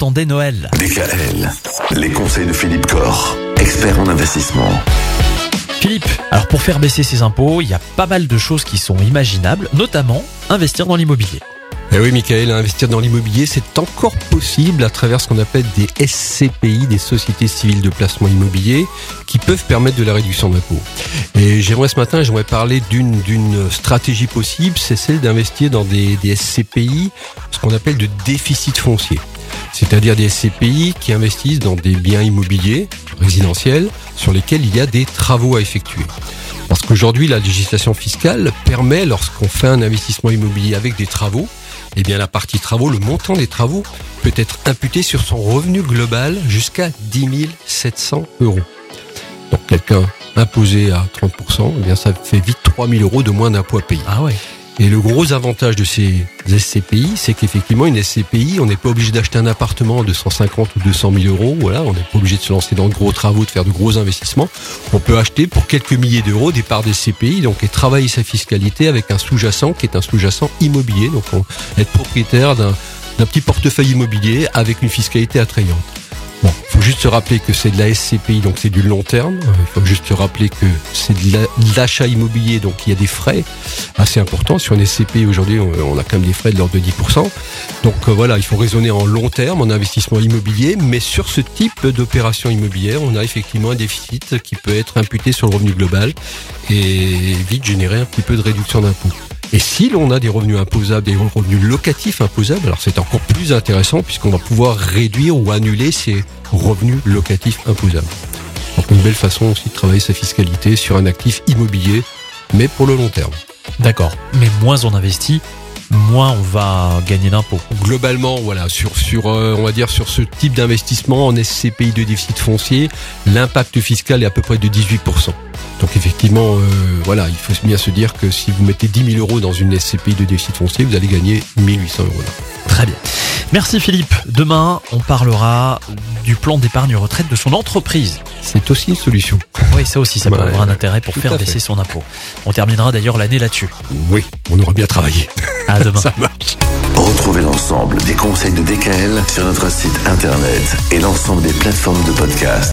attendait Noël. DKL, les conseils de Philippe Corr, expert en investissement. Philippe, alors pour faire baisser ses impôts, il y a pas mal de choses qui sont imaginables, notamment investir dans l'immobilier. Eh oui, Michael, investir dans l'immobilier, c'est encore possible à travers ce qu'on appelle des SCPI, des sociétés civiles de placement immobilier, qui peuvent permettre de la réduction d'impôts. Et j'aimerais ce matin, j'aimerais parler d'une d'une stratégie possible, c'est celle d'investir dans des, des SCPI, ce qu'on appelle de déficit foncier. C'est-à-dire des SCPI qui investissent dans des biens immobiliers résidentiels sur lesquels il y a des travaux à effectuer. Parce qu'aujourd'hui, la législation fiscale permet, lorsqu'on fait un investissement immobilier avec des travaux, eh bien la partie travaux, le montant des travaux peut être imputé sur son revenu global jusqu'à 10 700 euros. Donc quelqu'un imposé à 30%, eh ça fait vite 3 000 euros de moins d'impôts à payer. Ah ouais. Et le gros avantage de ces SCPI, c'est qu'effectivement, une SCPI, on n'est pas obligé d'acheter un appartement de 150 ou 200 000 euros. On n'est pas obligé de se lancer dans de gros travaux, de faire de gros investissements. On peut acheter pour quelques milliers d'euros des parts des SCPI, donc et travailler sa fiscalité avec un sous-jacent qui est un sous-jacent immobilier. Donc, on, être propriétaire d'un petit portefeuille immobilier avec une fiscalité attrayante. Juste se rappeler que c'est de la SCPI, donc c'est du long terme. Il faut juste se rappeler que c'est de la- de l'achat immobilier, donc il y a des frais assez importants. Sur une SCPI aujourd'hui, on on a quand même des frais de l'ordre de 10%. Donc euh, voilà, il faut raisonner en long terme, en investissement immobilier, mais sur ce type d'opération immobilière, on a effectivement un déficit qui peut être imputé sur le revenu global et vite générer un petit peu de réduction d'impôts. Et si l'on a des revenus imposables, des revenus locatifs imposables, alors c'est encore plus intéressant puisqu'on va pouvoir réduire ou annuler ces revenus locatifs imposables. Donc une belle façon aussi de travailler sa fiscalité sur un actif immobilier, mais pour le long terme. D'accord. Mais moins on investit, moins on va gagner d'impôts. Globalement, voilà, sur sur euh, on va dire sur ce type d'investissement en SCPI de déficit foncier, l'impact fiscal est à peu près de 18% Donc effectivement, euh, voilà, il faut bien se dire que si vous mettez 10 000 euros dans une SCPI de déficit foncier, vous allez gagner 1800 euros là. Très bien. Merci Philippe. Demain, on parlera du plan d'épargne retraite de son entreprise. C'est aussi une solution. Oui, ça aussi, ça peut Ouais, avoir un intérêt pour faire baisser son impôt. On terminera d'ailleurs l'année là-dessus. Oui, on aura bien travaillé. À demain. Ça marche. Retrouvez l'ensemble des conseils de DKL sur notre site internet et l'ensemble des plateformes de podcast.